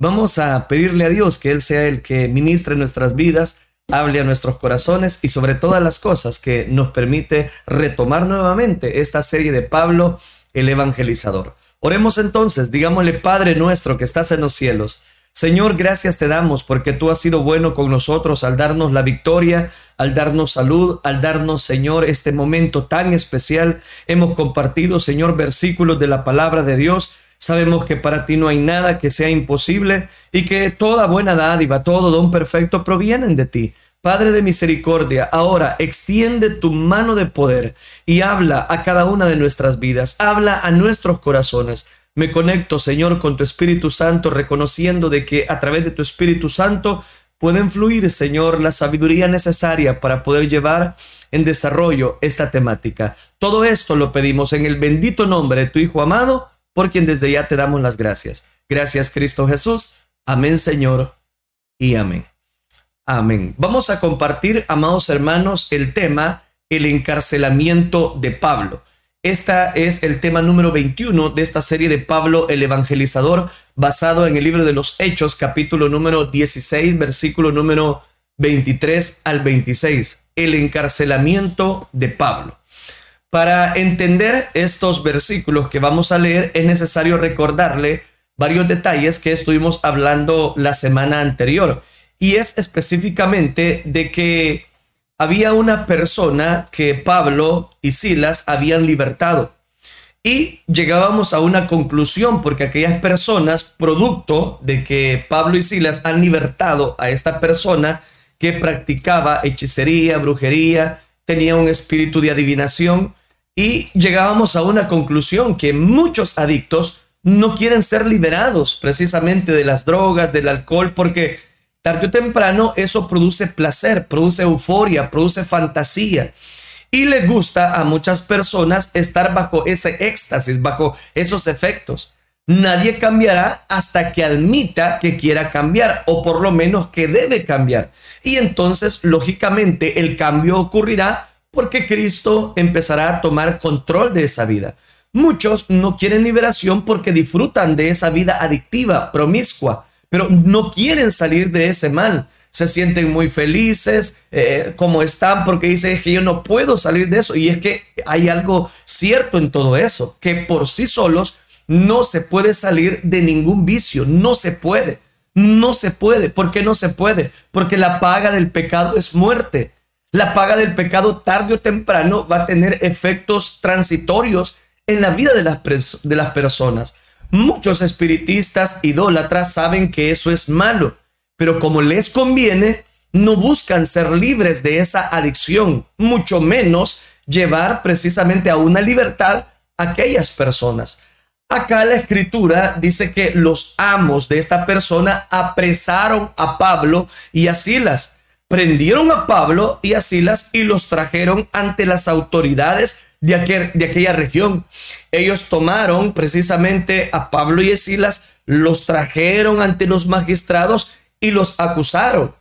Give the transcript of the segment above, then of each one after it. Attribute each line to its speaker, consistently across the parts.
Speaker 1: Vamos a pedirle a Dios que Él sea el que ministre nuestras vidas, hable a nuestros corazones y sobre todas las cosas que nos permite retomar nuevamente esta serie de Pablo, el evangelizador. Oremos entonces, digámosle Padre nuestro que estás en los cielos. Señor, gracias te damos porque tú has sido bueno con nosotros al darnos la victoria, al darnos salud, al darnos, Señor, este momento tan especial. Hemos compartido, Señor, versículos de la palabra de Dios. Sabemos que para ti no hay nada que sea imposible y que toda buena dádiva, todo don perfecto provienen de ti. Padre de misericordia, ahora extiende tu mano de poder y habla a cada una de nuestras vidas, habla a nuestros corazones. Me conecto, Señor, con tu Espíritu Santo, reconociendo de que a través de tu Espíritu Santo pueden fluir, Señor, la sabiduría necesaria para poder llevar en desarrollo esta temática. Todo esto lo pedimos en el bendito nombre de tu Hijo amado, por quien desde ya te damos las gracias. Gracias, Cristo Jesús. Amén, Señor, y amén. Amén. Vamos a compartir, amados hermanos, el tema, el encarcelamiento de Pablo. Esta es el tema número 21 de esta serie de Pablo el Evangelizador, basado en el libro de los Hechos, capítulo número 16, versículo número 23 al 26. El encarcelamiento de Pablo. Para entender estos versículos que vamos a leer, es necesario recordarle varios detalles que estuvimos hablando la semana anterior. Y es específicamente de que había una persona que Pablo y Silas habían libertado. Y llegábamos a una conclusión porque aquellas personas, producto de que Pablo y Silas han libertado a esta persona que practicaba hechicería, brujería, tenía un espíritu de adivinación, y llegábamos a una conclusión que muchos adictos no quieren ser liberados precisamente de las drogas, del alcohol, porque tarde o temprano eso produce placer, produce euforia, produce fantasía. Y le gusta a muchas personas estar bajo ese éxtasis, bajo esos efectos. Nadie cambiará hasta que admita que quiera cambiar o por lo menos que debe cambiar. Y entonces, lógicamente, el cambio ocurrirá porque Cristo empezará a tomar control de esa vida. Muchos no quieren liberación porque disfrutan de esa vida adictiva, promiscua, pero no quieren salir de ese mal. Se sienten muy felices eh, como están porque dicen que yo no puedo salir de eso. Y es que hay algo cierto en todo eso, que por sí solos no se puede salir de ningún vicio, no se puede. No se puede. ¿Por qué no se puede? Porque la paga del pecado es muerte. La paga del pecado tarde o temprano va a tener efectos transitorios en la vida de las, de las personas. Muchos espiritistas idólatras saben que eso es malo, pero como les conviene, no buscan ser libres de esa adicción, mucho menos llevar precisamente a una libertad a aquellas personas. Acá la escritura dice que los amos de esta persona apresaron a Pablo y a Silas, prendieron a Pablo y a Silas y los trajeron ante las autoridades de, aquel, de aquella región. Ellos tomaron precisamente a Pablo y a Silas, los trajeron ante los magistrados y los acusaron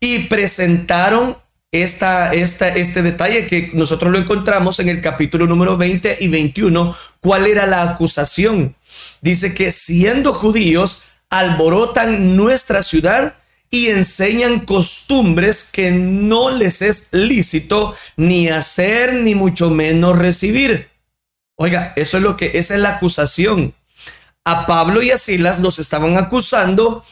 Speaker 1: y presentaron esta, esta, este detalle que nosotros lo encontramos en el capítulo número 20 y 21. ¿Cuál era la acusación? Dice que siendo judíos alborotan nuestra ciudad y enseñan costumbres que no les es lícito ni hacer ni mucho menos recibir. Oiga, eso es lo que esa es la acusación. A Pablo y a Silas los estaban acusando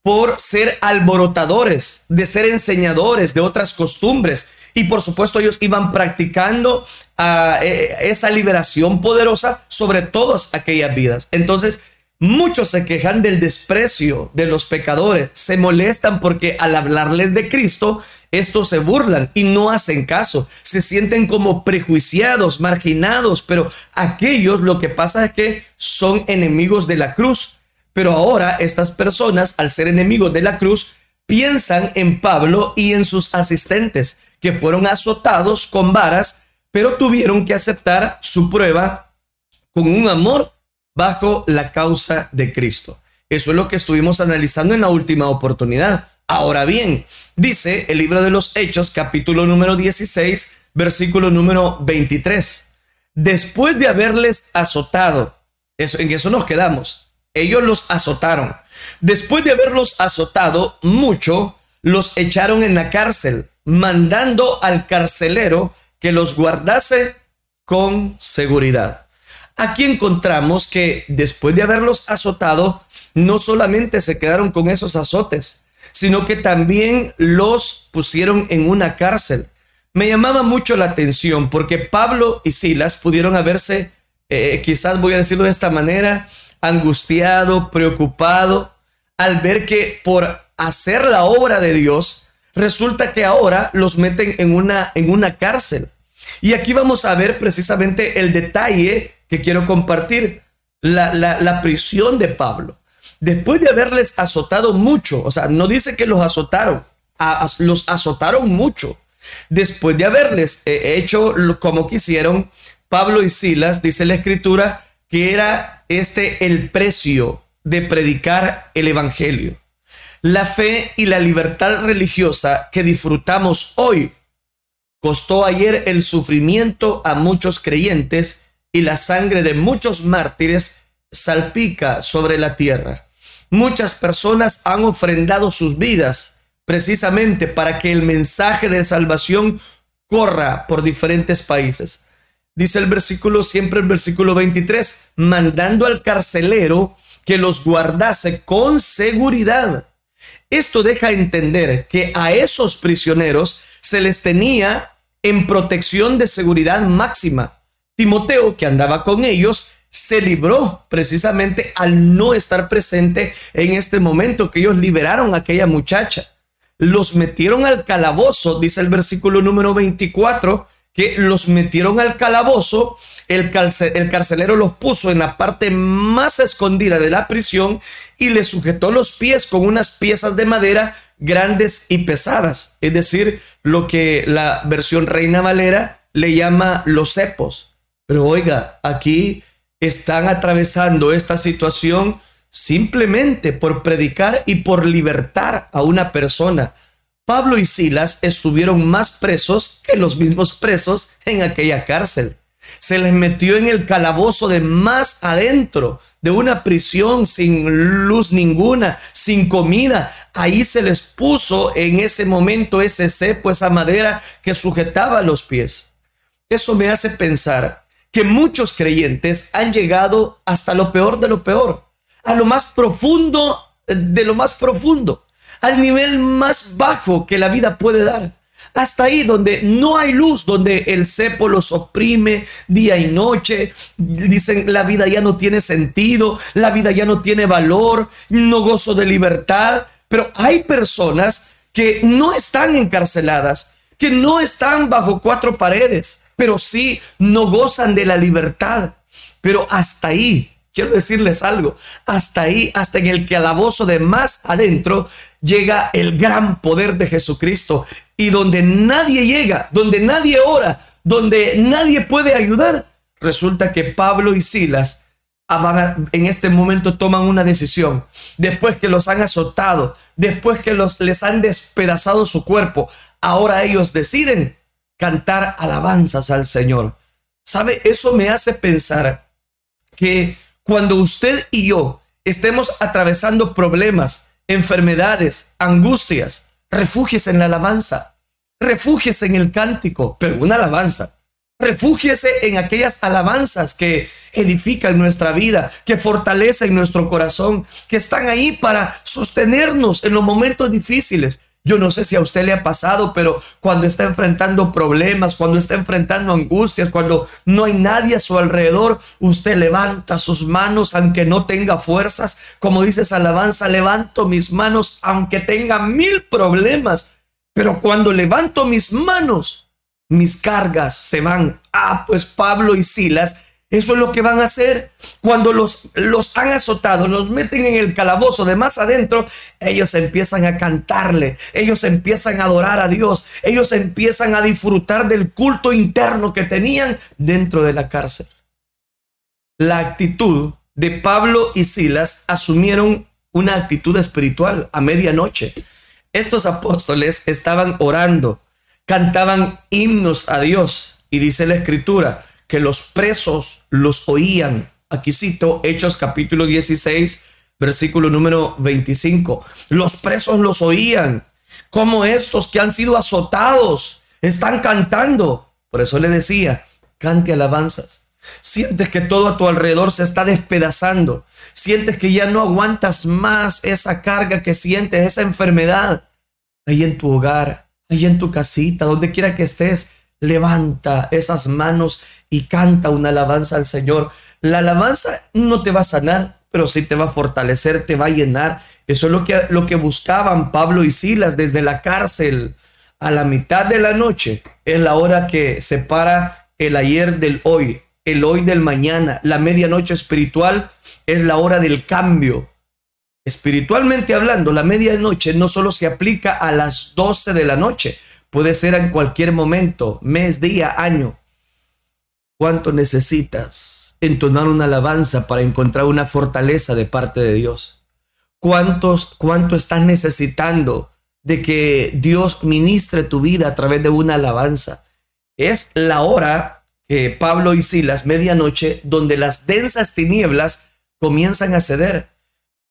Speaker 1: por ser alborotadores, de ser enseñadores de otras costumbres. Y por supuesto ellos iban practicando ah, eh, esa liberación poderosa sobre todas aquellas vidas. Entonces Muchos se quejan del desprecio de los pecadores, se molestan porque al hablarles de Cristo, estos se burlan y no hacen caso, se sienten como prejuiciados, marginados, pero aquellos lo que pasa es que son enemigos de la cruz. Pero ahora estas personas, al ser enemigos de la cruz, piensan en Pablo y en sus asistentes, que fueron azotados con varas, pero tuvieron que aceptar su prueba con un amor bajo la causa de Cristo. Eso es lo que estuvimos analizando en la última oportunidad. Ahora bien, dice el libro de los Hechos, capítulo número 16, versículo número 23. Después de haberles azotado, eso, en eso nos quedamos. ellos los azotaron. Después de haberlos azotado mucho, los echaron en la cárcel, mandando al carcelero que los guardase con seguridad. Aquí encontramos que después de haberlos azotado, no solamente se quedaron con esos azotes, sino que también los pusieron en una cárcel. Me llamaba mucho la atención porque Pablo y Silas pudieron haberse, eh, quizás voy a decirlo de esta manera, angustiado, preocupado, al ver que por hacer la obra de Dios, resulta que ahora los meten en una, en una cárcel. Y aquí vamos a ver precisamente el detalle que quiero compartir, la, la, prisión de Pablo. Después de haberles azotado mucho, o sea, no dice que los azotaron, los azotaron mucho. Después de haberles eh, hecho como quisieron, Pablo y Silas, dice la escritura, que era este el precio de predicar el Evangelio. La fe y la libertad religiosa que disfrutamos hoy costó ayer el sufrimiento a muchos creyentes y la sangre de muchos mártires salpica sobre la tierra. Muchas personas han ofrendado sus vidas precisamente para que el mensaje de salvación corra por diferentes países. Dice el versículo, siempre el versículo 23, mandando al carcelero que los guardase con seguridad. Esto deja entender que a esos prisioneros se les tenía en protección de seguridad máxima. Timoteo, que andaba con ellos, se libró precisamente al no estar presente en este momento que ellos liberaron a aquella muchacha. Los metieron al calabozo, dice el versículo número 24, que los metieron al calabozo el, carcelero los puso en la parte más escondida de la prisión y le sujetó los pies con unas piezas de madera grandes y pesadas, es decir, lo que la versión Reina Valera le llama los cepos. Pero oiga, aquí están atravesando esta situación simplemente por predicar y por libertar a una persona. Pablo y Silas estuvieron más presos que los mismos presos en aquella cárcel se les metió en el calabozo de más adentro, de una prisión sin luz ninguna, sin comida. Ahí se les puso en ese momento ese cepo, esa madera que sujetaba los pies. Eso me hace pensar que muchos creyentes han llegado hasta lo peor de lo peor, a lo más profundo de lo más profundo, al nivel más bajo que la vida puede dar hasta ahí donde no hay luz, donde el cepo los oprime día y noche. Dicen, la vida ya no tiene sentido, la vida ya no tiene valor, no gozo de libertad. Pero hay personas que no están encarceladas, que no están bajo cuatro paredes, pero sí no gozan de la libertad. Pero hasta ahí quiero decirles algo, hasta ahí, hasta en el calabozo de más adentro, llega el gran poder de Jesucristo. Y donde nadie llega, donde nadie ora, donde nadie puede ayudar, resulta que Pablo y Silas en este momento toman una decisión. Después que los han azotado, después que los, les han despedazado su cuerpo, ahora ellos deciden cantar alabanzas al Señor. ¿Sabe? Eso me hace pensar que cuando usted y yo estemos atravesando problemas, enfermedades, angustias, refúgiese en la alabanza, refúgiese en el cántico, pero una alabanza. Refúgiese en aquellas alabanzas que edifican nuestra vida, que fortalecen nuestro corazón, que están ahí para sostenernos en los momentos difíciles. Yo no sé si a usted le ha pasado, pero cuando está enfrentando problemas, cuando está enfrentando angustias, cuando no hay nadie a su alrededor, usted levanta sus manos aunque no tenga fuerzas. Como dices alabanza, levanto mis manos aunque tenga mil problemas. Pero cuando levanto mis manos, mis cargas se van. Ah, pues Pablo y Silas eso es lo que van a hacer cuando los, los han azotado, los meten en el calabozo de más adentro. Ellos empiezan a cantarle, ellos empiezan a adorar a Dios, ellos empiezan a disfrutar del culto interno que tenían dentro de la cárcel. La actitud de Pablo y Silas asumieron una actitud espiritual a medianoche. Estos apóstoles estaban orando, cantaban himnos a Dios y dice la escritura que los presos los oían Aquí cito Hechos capítulo 16, versículo número 25. Los presos los oían, como estos que han sido azotados están cantando. Por eso le decía, cante alabanzas. Sientes que todo a tu alrededor se está despedazando. Sientes que ya no aguantas más esa carga que sientes, esa enfermedad. Ahí en tu hogar, ahí en tu casita, donde quiera que estés, levanta esas manos y canta una alabanza al Señor. La alabanza no te va a sanar, pero sí te va a fortalecer, te va a llenar. Eso es lo que, lo que buscaban Pablo y Silas desde la cárcel. A la mitad de la noche es la hora que separa el ayer del hoy, el hoy del mañana. La medianoche espiritual es la hora del cambio. Espiritualmente hablando, la medianoche no solo se aplica a las 12 de la noche, puede ser en cualquier momento, mes, día, año. ¿Cuánto necesitas entonar una alabanza para encontrar una fortaleza de parte de Dios? ¿Cuántos, cuánto estás necesitando de que Dios ministre tu vida a través de una alabanza? Es la hora que Pablo y Silas, medianoche, donde las densas tinieblas comienzan a ceder.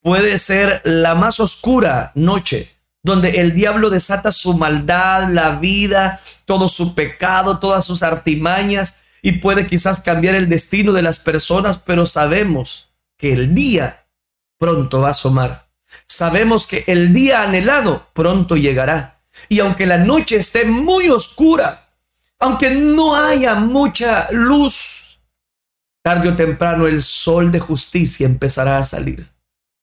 Speaker 1: Puede ser la más oscura noche, donde el diablo desata su maldad, la vida, todo su pecado, todas sus artimañas, y puede quizás cambiar el destino de las personas, pero sabemos que el día pronto va a asomar. Sabemos que el día anhelado pronto llegará. Y aunque la noche esté muy oscura, aunque no haya mucha luz, tarde o temprano el sol de justicia empezará a salir.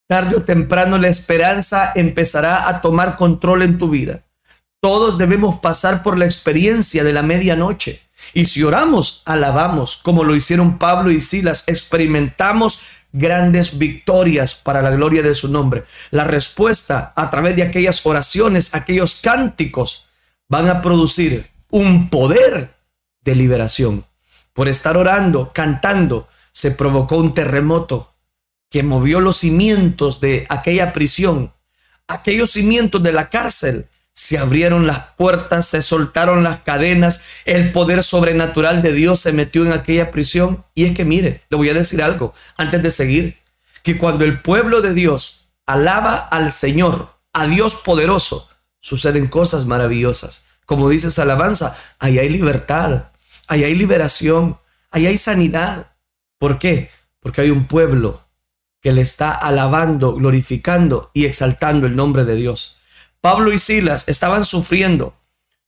Speaker 1: Tarde o temprano la esperanza empezará a tomar control en tu vida. Todos debemos pasar por la experiencia de la medianoche. Y si oramos, alabamos, como lo hicieron Pablo y Silas, experimentamos grandes victorias para la gloria de su nombre. La respuesta a través de aquellas oraciones, aquellos cánticos, van a producir un poder de liberación. Por estar orando, cantando, se provocó un terremoto que movió los cimientos de aquella prisión, aquellos cimientos de la cárcel. Se abrieron las puertas, se soltaron las cadenas, el poder sobrenatural de Dios se metió en aquella prisión. Y es que mire, le voy a decir algo antes de seguir, que cuando el pueblo de Dios alaba al Señor, a Dios poderoso, suceden cosas maravillosas. Como dice esa alabanza, ahí hay libertad, ahí hay liberación, ahí hay sanidad. ¿Por qué? Porque hay un pueblo que le está alabando, glorificando y exaltando el nombre de Dios. Pablo y Silas estaban sufriendo,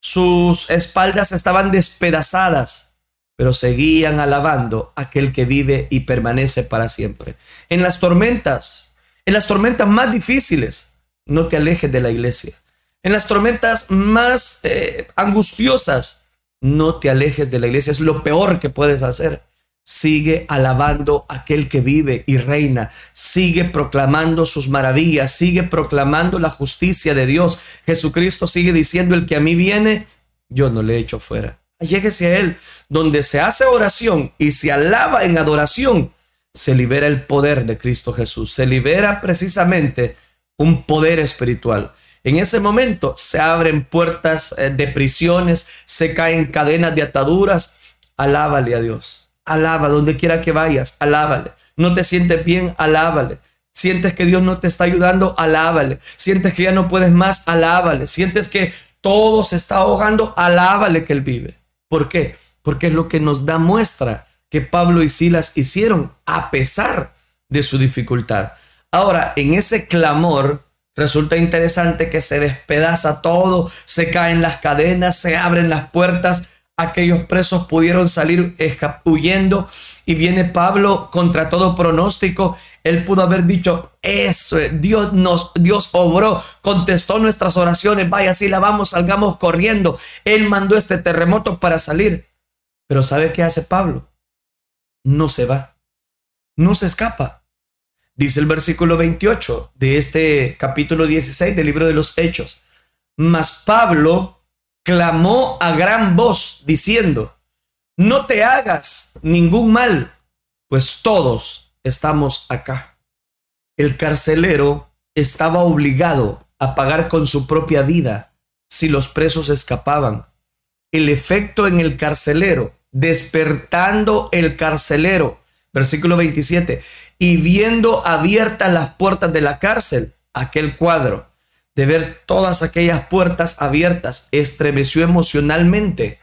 Speaker 1: sus espaldas estaban despedazadas, pero seguían alabando aquel que vive y permanece para siempre. En las tormentas, en las tormentas más difíciles, no te alejes de la iglesia en las tormentas más eh, angustiosas, no te alejes de la iglesia. Es lo peor que puedes hacer. Sigue alabando a aquel que vive y reina. Sigue proclamando sus maravillas. Sigue proclamando la justicia de Dios. Jesucristo sigue diciendo, el que a mí viene, yo no le echo fuera. Lléguese a Él, donde se hace oración y se alaba en adoración, se libera el poder de Cristo Jesús. Se libera precisamente un poder espiritual. En ese momento se abren puertas eh, de prisiones, se caen cadenas de ataduras. Alábale a Dios. Alaba donde quiera que vayas, alábale. No te sientes bien, alábale. Sientes que Dios no te está ayudando, alábale. Sientes que ya no puedes más, alábale. Sientes que todo se está ahogando, alábale que Él vive. ¿Por qué? Porque es lo que nos da muestra que Pablo y Silas hicieron a pesar de su dificultad. Ahora, en ese clamor, Resulta interesante que se despedaza todo, se caen las cadenas, se abren las puertas, aquellos presos pudieron salir huyendo y viene Pablo contra todo pronóstico. Él pudo haber dicho, eso, Dios nos, Dios obró, contestó nuestras oraciones, vaya, si la vamos, salgamos corriendo. Él mandó este terremoto para salir. Pero ¿sabe qué hace Pablo? No se va, no se escapa. Dice el versículo 28 de este capítulo 16 del libro de los Hechos. Mas Pablo clamó a gran voz diciendo, no te hagas ningún mal, pues todos estamos acá. El carcelero estaba obligado a pagar con su propia vida si los presos escapaban. El efecto en el carcelero, despertando el carcelero Versículo 27. Y viendo abiertas las puertas de la cárcel, aquel cuadro de ver todas aquellas puertas abiertas estremeció emocionalmente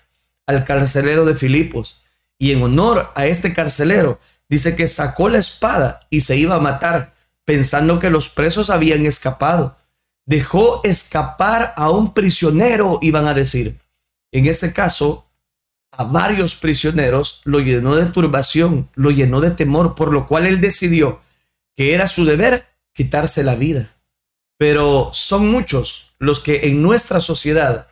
Speaker 1: al carcelero de Filipos. Y en honor a este carcelero, dice que sacó la espada y se iba a matar, pensando que los presos habían escapado. Dejó escapar a un prisionero, iban a decir. En ese caso, a varios prisioneros lo llenó de turbación, lo llenó de temor, por lo cual él decidió que era su deber quitarse la vida. Pero son muchos los que en nuestra sociedad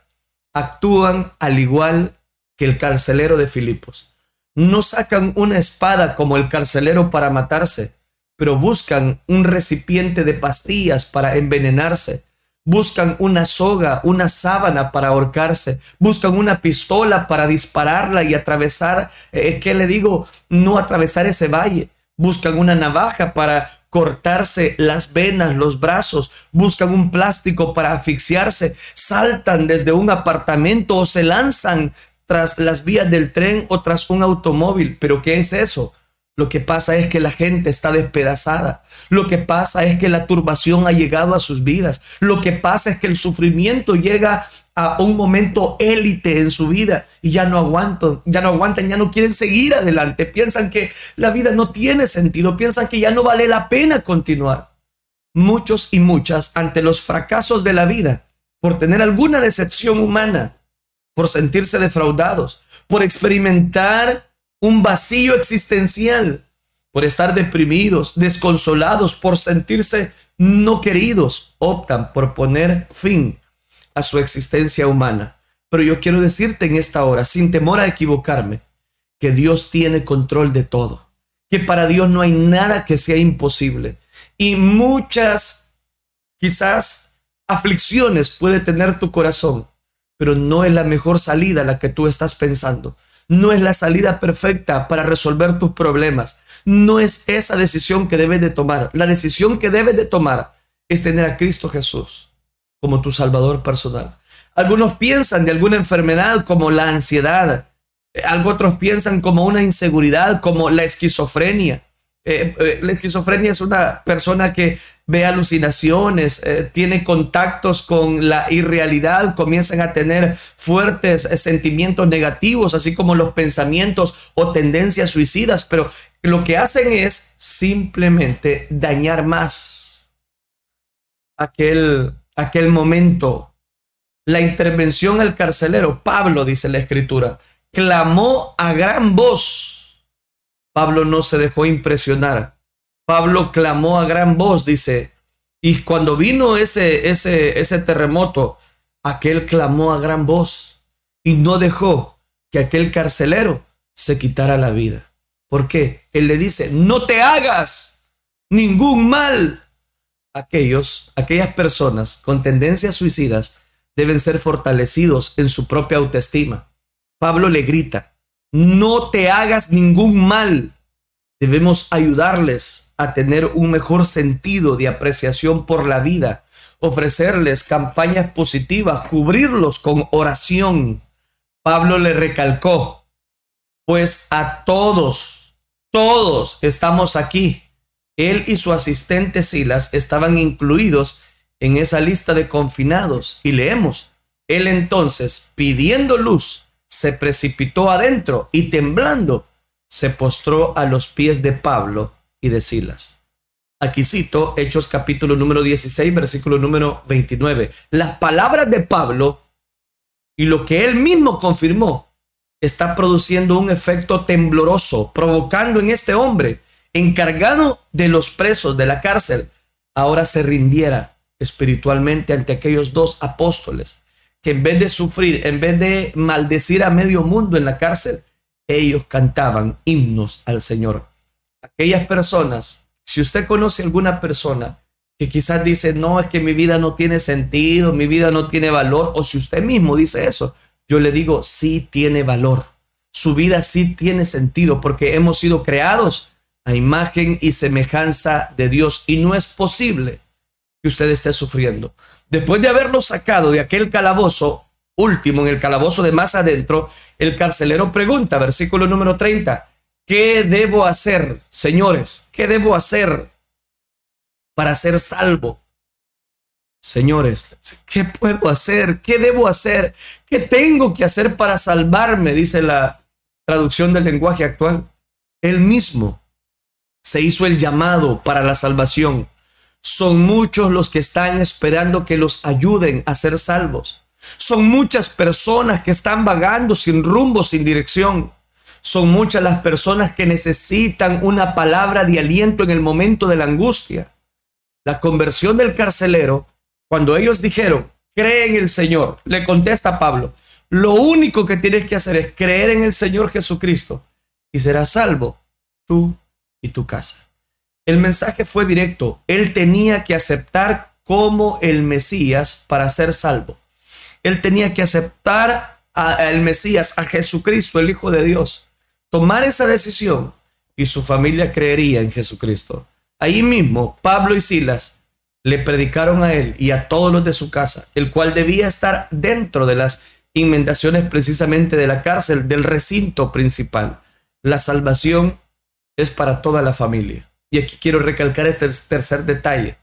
Speaker 1: actúan al igual que el carcelero de Filipos. No sacan una espada como el carcelero para matarse, pero buscan un recipiente de pastillas para envenenarse. Buscan una soga, una sábana para ahorcarse. Buscan una pistola para dispararla y atravesar, eh, ¿qué le digo? No atravesar ese valle. Buscan una navaja para cortarse las venas, los brazos, buscan un plástico para asfixiarse, saltan desde un apartamento o se lanzan tras las vías del tren o tras un automóvil. Pero ¿qué es eso? Lo que pasa es que la gente está despedazada. Lo que pasa es que la turbación ha llegado a sus vidas. Lo que pasa es que el sufrimiento llega a un momento élite en su vida y ya no aguantan, ya no aguantan, ya no quieren seguir adelante. Piensan que la vida no tiene sentido, piensan que ya no vale la pena continuar. Muchos y muchas ante los fracasos de la vida, por tener alguna decepción humana, por sentirse defraudados, por experimentar un vacío existencial, por estar deprimidos, desconsolados, por sentirse no queridos, optan por poner fin a su existencia humana. Pero yo quiero decirte en esta hora, sin temor a equivocarme, que Dios tiene control de todo, que para Dios no hay nada que sea imposible. Y muchas, quizás, aflicciones puede tener tu corazón, pero no es la mejor salida la que tú estás pensando. No es la salida perfecta para resolver tus problemas. No es esa decisión que debes de tomar. La decisión que debes de tomar es tener a Cristo Jesús como tu Salvador personal. Algunos piensan de alguna enfermedad como la ansiedad. Algo otros piensan como una inseguridad, como la esquizofrenia. Eh, eh, la esquizofrenia es una persona que ve alucinaciones, eh, tiene contactos con la irrealidad, comienzan a tener fuertes sentimientos negativos, así como los pensamientos o tendencias suicidas, pero lo que hacen es simplemente dañar más aquel, aquel momento. La intervención al carcelero, Pablo, dice la escritura, clamó a gran voz Pablo no se dejó impresionar. Pablo clamó a gran voz, dice, y cuando vino ese, ese, ese terremoto, aquel clamó a gran voz y no dejó que aquel carcelero se quitara la vida. ¿Por qué? Él le dice, no te hagas ningún mal. Aquellos, aquellas personas con tendencias suicidas deben ser fortalecidos en su propia autoestima. Pablo le grita, no te hagas ningún mal. Debemos ayudarles a tener un mejor sentido de apreciación por la vida, ofrecerles campañas positivas, cubrirlos con oración. Pablo le recalcó, pues a todos, todos estamos aquí. Él y su asistente Silas estaban incluidos en esa lista de confinados. Y leemos, él entonces, pidiendo luz, se precipitó adentro y temblando, se postró a los pies de Pablo y de Silas. Aquí cito Hechos capítulo número 16, versículo número 29. Las palabras de Pablo y lo que él mismo confirmó está produciendo un efecto tembloroso, provocando en este hombre, encargado de los presos de la cárcel, ahora se rindiera espiritualmente ante aquellos dos apóstoles en vez de sufrir, en vez de maldecir a medio mundo en la cárcel, ellos cantaban himnos al Señor. Aquellas personas, si usted conoce alguna persona que quizás dice, no, es que mi vida no tiene sentido, mi vida no tiene valor, o si usted mismo dice eso, yo le digo, sí tiene valor. Su vida sí tiene sentido porque hemos sido creados a imagen y semejanza de Dios y no es posible que usted esté sufriendo. Después de haberlo sacado de aquel calabozo último, en el calabozo de más adentro, el carcelero pregunta, versículo número 30, ¿Qué debo hacer, señores? ¿Qué debo hacer para ser salvo? Señores, ¿qué puedo hacer? ¿Qué debo hacer? ¿Qué tengo que hacer para salvarme? Dice la traducción del lenguaje actual. Él mismo se hizo el llamado para la salvación. Son muchos los que están esperando que los ayuden a ser salvos. Son muchas personas que están vagando sin rumbo, sin dirección. Son muchas las personas que necesitan una palabra de aliento en el momento de la angustia. La conversión del carcelero, cuando ellos dijeron, cree en el Señor, le contesta Pablo, lo único que tienes que hacer es creer en el Señor Jesucristo y serás salvo tú y tu casa. El mensaje fue directo. Él tenía que aceptar como el Mesías para ser salvo. Él tenía que aceptar al Mesías, a Jesucristo, el Hijo de Dios. Tomar esa decisión y su familia creería en Jesucristo. Ahí mismo, Pablo y Silas le predicaron a él y a todos los de su casa, el cual debía estar dentro de las inmentaciones precisamente de la cárcel, del recinto principal. La salvación es para toda la familia. Y aquí quiero recalcar este tercer detalle.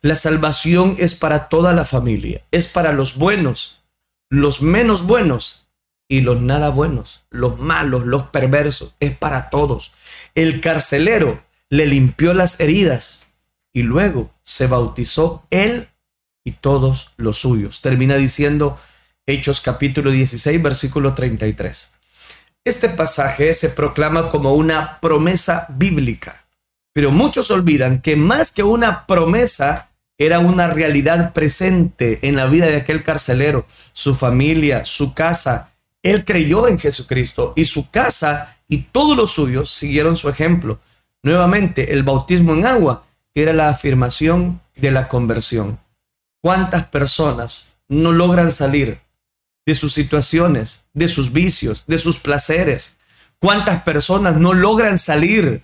Speaker 1: La salvación es para toda la familia, es para los buenos, los menos buenos y los nada buenos, los malos, los perversos, es para todos. El carcelero le limpió las heridas y luego se bautizó él y todos los suyos. Termina diciendo Hechos capítulo 16, versículo 33. Este pasaje se proclama como una promesa bíblica, pero muchos olvidan que más que una promesa, era una realidad presente en la vida de aquel carcelero, su familia, su casa. Él creyó en Jesucristo y su casa y todos los suyos siguieron su ejemplo. Nuevamente, el bautismo en agua era la afirmación de la conversión. ¿Cuántas personas no logran salir de sus situaciones, de sus vicios, de sus placeres. ¿Cuántas personas no logran salir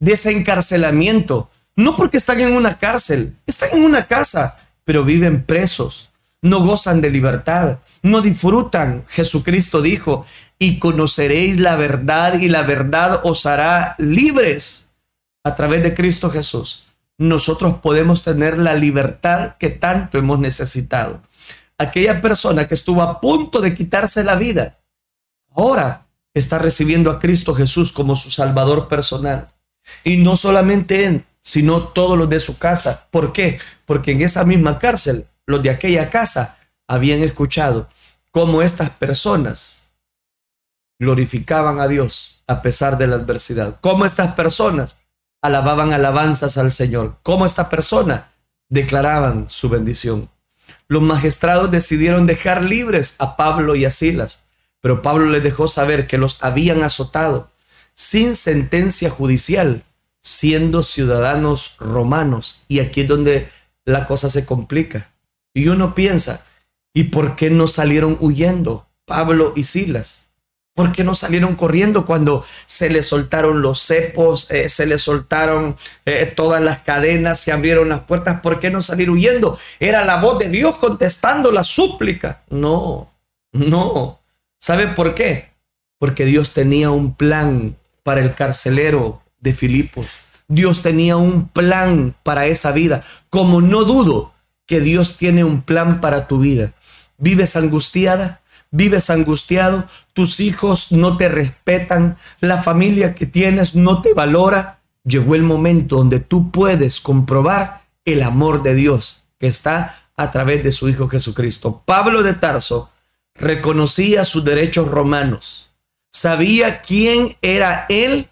Speaker 1: de ese encarcelamiento? No porque están en una cárcel, están en una casa, pero viven presos, no gozan de libertad, no disfrutan. Jesucristo dijo, y conoceréis la verdad y la verdad os hará libres a través de Cristo Jesús. Nosotros podemos tener la libertad que tanto hemos necesitado aquella persona que estuvo a punto de quitarse la vida, ahora está recibiendo a Cristo Jesús como su Salvador personal. Y no solamente él, sino todos los de su casa. ¿Por qué? Porque en esa misma cárcel, los de aquella casa habían escuchado cómo estas personas glorificaban a Dios a pesar de la adversidad. Cómo estas personas alababan alabanzas al Señor. Cómo esta persona declaraban su bendición los magistrados decidieron dejar libres a Pablo y a Silas, pero Pablo les dejó saber que los habían azotado sin sentencia judicial, siendo ciudadanos romanos. Y aquí es donde la cosa se complica. Y uno piensa, ¿y por qué no salieron huyendo Pablo y Silas? ¿Por qué no salieron corriendo cuando se les soltaron los cepos, eh, se les soltaron eh, todas las cadenas, se abrieron las puertas? ¿Por qué no salir huyendo? Era la voz de Dios contestando la súplica. No, no. ¿Sabe por qué? Porque Dios tenía un plan para el carcelero de Filipos. Dios tenía un plan para esa vida. Como no dudo que Dios tiene un plan para tu vida. ¿Vives angustiada? vives angustiado, tus hijos no te respetan, la familia que tienes no te valora, llegó el momento donde tú puedes comprobar el amor de Dios que está a través de su Hijo Jesucristo. Pablo de Tarso reconocía sus derechos romanos, sabía quién era él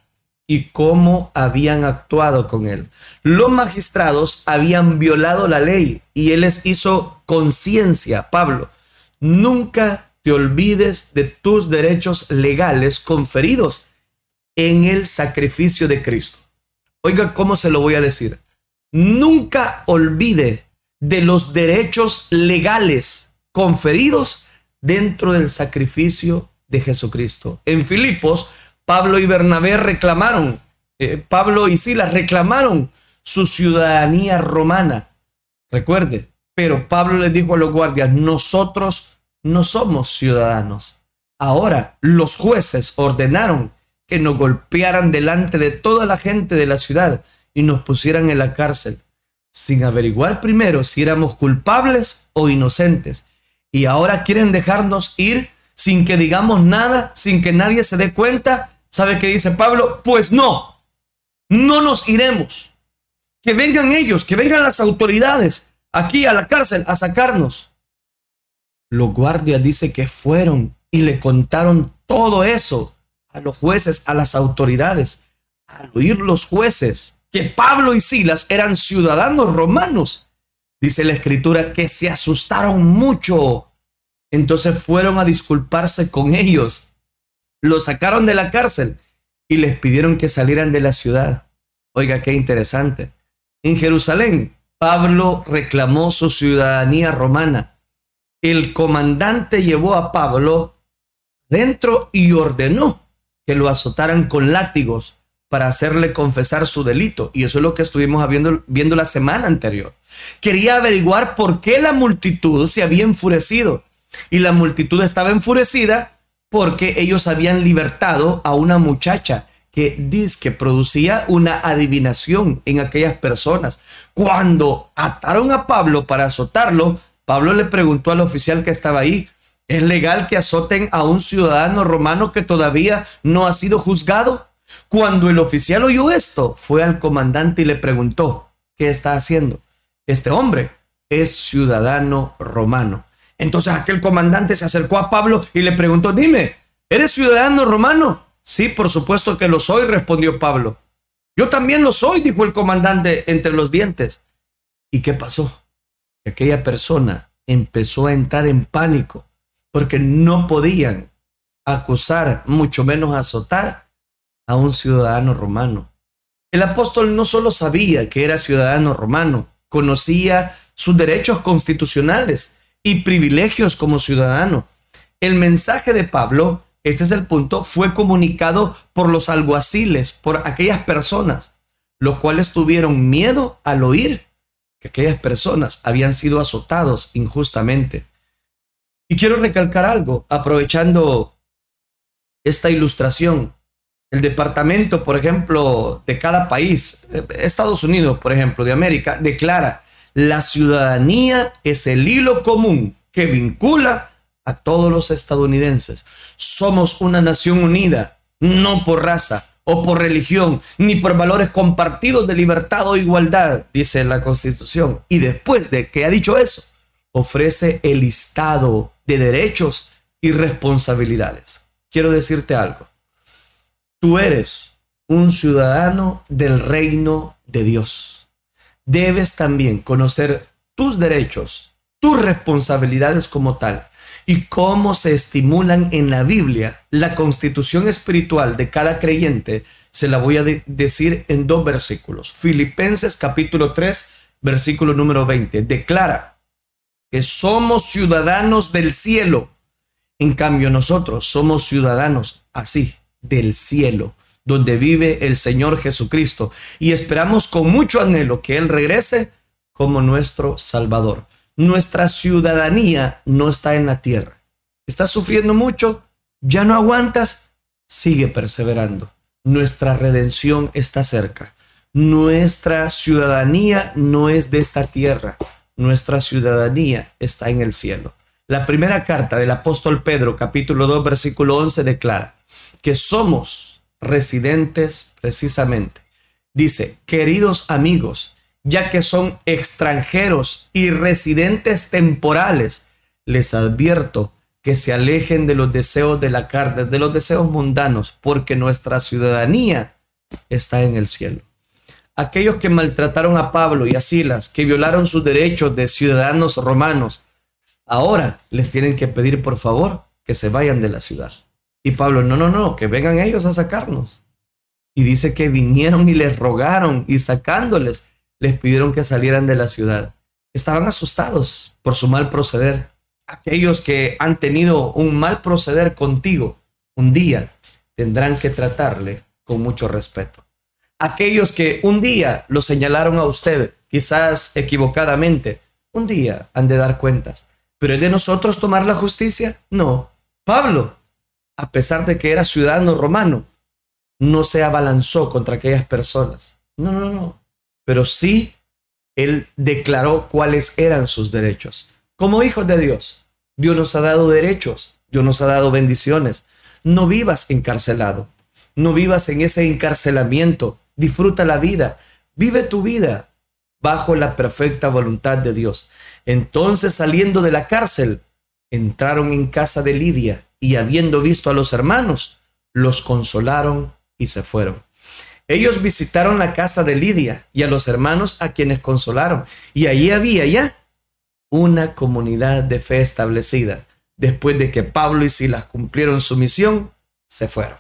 Speaker 1: y cómo habían actuado con él. Los magistrados habían violado la ley y él les hizo conciencia, Pablo, nunca olvides de tus derechos legales conferidos en el sacrificio de Cristo. Oiga, ¿cómo se lo voy a decir? Nunca olvide de los derechos legales conferidos dentro del sacrificio de Jesucristo. En Filipos, Pablo y Bernabé reclamaron, eh, Pablo y Silas reclamaron su ciudadanía romana. Recuerde, pero Pablo les dijo a los guardias, nosotros no somos ciudadanos. Ahora los jueces ordenaron que nos golpearan delante de toda la gente de la ciudad y nos pusieran en la cárcel, sin averiguar primero si éramos culpables o inocentes. Y ahora quieren dejarnos ir sin que digamos nada, sin que nadie se dé cuenta. ¿Sabe qué dice Pablo? Pues no, no nos iremos. Que vengan ellos, que vengan las autoridades aquí a la cárcel a sacarnos. Los guardias dice que fueron y le contaron todo eso a los jueces, a las autoridades. Al oír los jueces que Pablo y Silas eran ciudadanos romanos, dice la escritura que se asustaron mucho. Entonces fueron a disculparse con ellos. Los sacaron de la cárcel y les pidieron que salieran de la ciudad. Oiga, qué interesante. En Jerusalén, Pablo reclamó su ciudadanía romana. El comandante llevó a Pablo dentro y ordenó que lo azotaran con látigos para hacerle confesar su delito. Y eso es lo que estuvimos viendo, viendo la semana anterior. Quería averiguar por qué la multitud se había enfurecido. Y la multitud estaba enfurecida porque ellos habían libertado a una muchacha que dice producía una adivinación en aquellas personas. Cuando ataron a Pablo para azotarlo, Pablo le preguntó al oficial que estaba ahí, ¿es legal que azoten a un ciudadano romano que todavía no ha sido juzgado? Cuando el oficial oyó esto, fue al comandante y le preguntó, ¿qué está haciendo? Este hombre es ciudadano romano. Entonces aquel comandante se acercó a Pablo y le preguntó, dime, ¿eres ciudadano romano? Sí, por supuesto que lo soy, respondió Pablo. Yo también lo soy, dijo el comandante entre los dientes. ¿Y qué pasó? Aquella persona empezó a entrar en pánico porque no podían acusar, mucho menos azotar a un ciudadano romano. El apóstol no solo sabía que era ciudadano romano, conocía sus derechos constitucionales y privilegios como ciudadano. El mensaje de Pablo este es el punto, fue comunicado por los alguaciles, por aquellas personas, los cuales tuvieron miedo al oír que aquellas personas habían sido azotados injustamente. Y quiero recalcar algo, aprovechando esta ilustración. El departamento, por ejemplo, de cada país, eh, Estados Unidos, por ejemplo, de América, declara, la ciudadanía es el hilo común que vincula a todos los estadounidenses. Somos una nación unida, no por raza o por religión, ni por valores compartidos de libertad o igualdad, dice la Constitución. Y después de que ha dicho eso, ofrece el listado de derechos y responsabilidades. Quiero decirte algo. Tú eres un ciudadano del reino de Dios. Debes también conocer tus derechos, tus responsabilidades como tal y cómo se estimulan en la Biblia la constitución espiritual de cada creyente, se la voy a decir en dos versículos. Filipenses capítulo 3, versículo número 20, declara que somos ciudadanos del cielo. En cambio, nosotros somos ciudadanos así, del cielo, donde vive el Señor Jesucristo, y esperamos con mucho anhelo que Él regrese como nuestro Salvador. Nuestra ciudadanía no está en la tierra. ¿Estás sufriendo mucho? ¿Ya no aguantas? Sigue perseverando. Nuestra redención está cerca. Nuestra ciudadanía no es de esta tierra. Nuestra ciudadanía está en el cielo. La primera carta del apóstol Pedro, capítulo 2, versículo 11, declara que somos residentes precisamente. Dice, queridos amigos, ya que son extranjeros y residentes temporales, les advierto que se alejen de los deseos de la carne, de los deseos mundanos, porque nuestra ciudadanía está en el cielo. Aquellos que maltrataron a Pablo y a Silas, que violaron sus derechos de ciudadanos romanos, ahora les tienen que pedir por favor que se vayan de la ciudad. Y Pablo, no, no, no, que vengan ellos a sacarnos. Y dice que vinieron y les rogaron y sacándoles les pidieron que salieran de la ciudad. Estaban asustados por su mal proceder. Aquellos que han tenido un mal proceder contigo, un día tendrán que tratarle con mucho respeto. Aquellos que un día lo señalaron a usted, quizás equivocadamente, un día han de dar cuentas. ¿Pero es de nosotros tomar la justicia? No. Pablo, a pesar de que era ciudadano romano, no se abalanzó contra aquellas personas. No, no, no. Pero sí, él declaró cuáles eran sus derechos. Como hijos de Dios, Dios nos ha dado derechos, Dios nos ha dado bendiciones. No vivas encarcelado, no vivas en ese encarcelamiento, disfruta la vida, vive tu vida bajo la perfecta voluntad de Dios. Entonces saliendo de la cárcel, entraron en casa de Lidia y habiendo visto a los hermanos, los consolaron y se fueron. Ellos visitaron la casa de Lidia y a los hermanos a quienes consolaron. Y allí había ya una comunidad de fe establecida. Después de que Pablo y Silas cumplieron su misión, se fueron.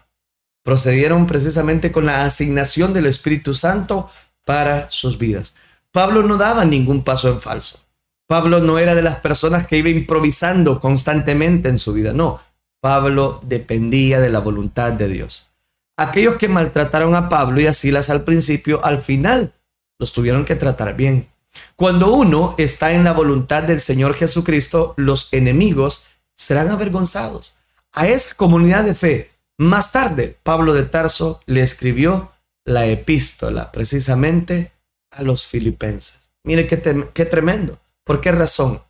Speaker 1: Procedieron precisamente con la asignación del Espíritu Santo para sus vidas. Pablo no daba ningún paso en falso. Pablo no era de las personas que iba improvisando constantemente en su vida. No, Pablo dependía de la voluntad de Dios. Aquellos que maltrataron a Pablo y a Silas al principio, al final los tuvieron que tratar bien. Cuando uno está en la voluntad del Señor Jesucristo, los enemigos serán avergonzados. A esa comunidad de fe, más tarde, Pablo de Tarso le escribió la epístola precisamente a los filipenses. Mire qué, qué tremendo. ¿Por qué razón?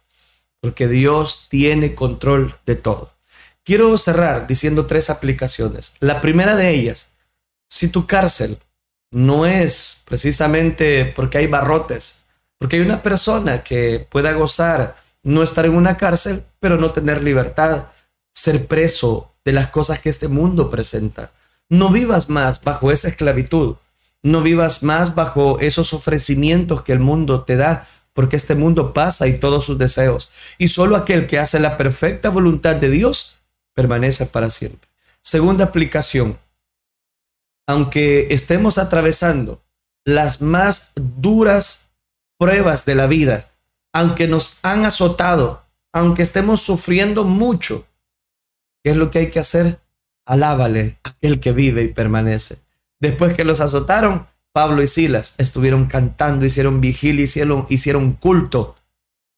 Speaker 1: Porque Dios tiene control de todo. Quiero cerrar diciendo tres aplicaciones. La primera de ellas, si tu cárcel no es precisamente porque hay barrotes, porque hay una persona que pueda gozar no estar en una cárcel, pero no tener libertad, ser preso de las cosas que este mundo presenta. No vivas más bajo esa esclavitud, no vivas más bajo esos ofrecimientos que el mundo te da, porque este mundo pasa y todos sus deseos. Y solo aquel que hace la perfecta voluntad de Dios permanece para siempre. Segunda aplicación. Aunque estemos atravesando las más duras pruebas de la vida, aunque nos han azotado, aunque estemos sufriendo mucho, ¿qué es lo que hay que hacer? Alábale a aquel que vive y permanece. Después que los azotaron, Pablo y Silas estuvieron cantando, hicieron vigilia, hicieron, hicieron culto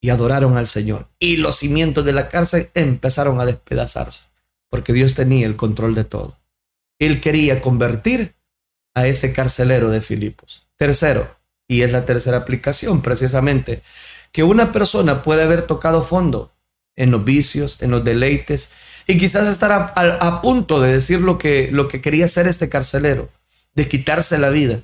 Speaker 1: y adoraron al Señor. Y los cimientos de la cárcel empezaron a despedazarse porque Dios tenía el control de todo. Él quería convertir a ese carcelero de Filipos. Tercero, y es la tercera aplicación precisamente, que una persona puede haber tocado fondo en los vicios, en los deleites, y quizás estar a, punto de decir lo que, lo que quería hacer este carcelero, de quitarse la vida.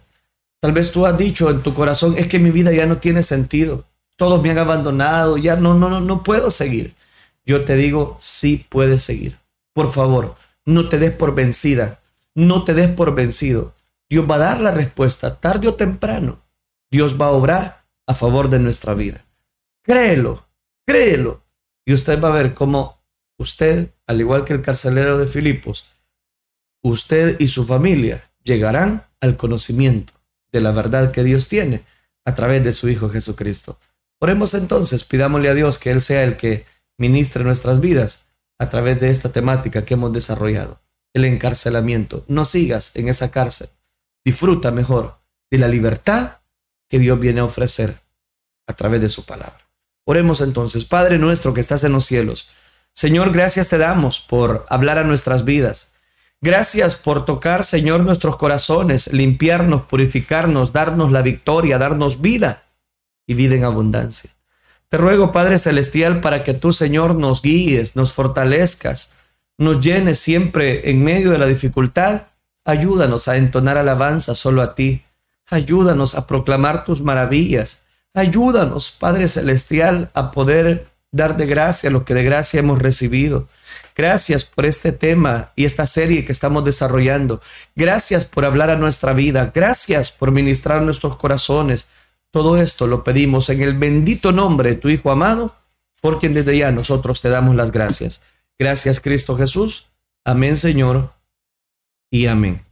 Speaker 1: Tal vez tú has dicho en tu corazón, es que mi vida ya no tiene sentido, todos me han abandonado, ya no, no, no, no puedo seguir. Yo te digo, sí puedes seguir. Por favor, no te des por vencida, no te des por vencido. Dios va a dar la respuesta tarde o temprano. Dios va a obrar a favor de nuestra vida. Créelo, créelo. Y usted va a ver cómo usted, al igual que el carcelero de Filipos, usted y su familia llegarán al conocimiento de la verdad que Dios tiene a través de su Hijo Jesucristo. Oremos entonces, pidámosle a Dios que Él sea el que ministre nuestras vidas a través de esta temática que hemos desarrollado, el encarcelamiento. No sigas en esa cárcel. Disfruta mejor de la libertad que Dios viene a ofrecer a través de su palabra. Oremos entonces, Padre nuestro que estás en los cielos. Señor, gracias te damos por hablar a nuestras vidas. Gracias por tocar, Señor, nuestros corazones, limpiarnos, purificarnos, darnos la victoria, darnos vida y vida en abundancia. Te ruego, Padre Celestial, para que tú, Señor, nos guíes, nos fortalezcas, nos llenes siempre en medio de la dificultad. Ayúdanos a entonar alabanza solo a ti. Ayúdanos a proclamar tus maravillas. Ayúdanos, Padre Celestial, a poder dar de gracia lo que de gracia hemos recibido. Gracias por este tema y esta serie que estamos desarrollando. Gracias por hablar a nuestra vida. Gracias por ministrar nuestros corazones. Todo esto lo pedimos en el bendito nombre de tu Hijo amado, por quien desde ya nosotros te damos las gracias. Gracias Cristo Jesús. Amén Señor y amén.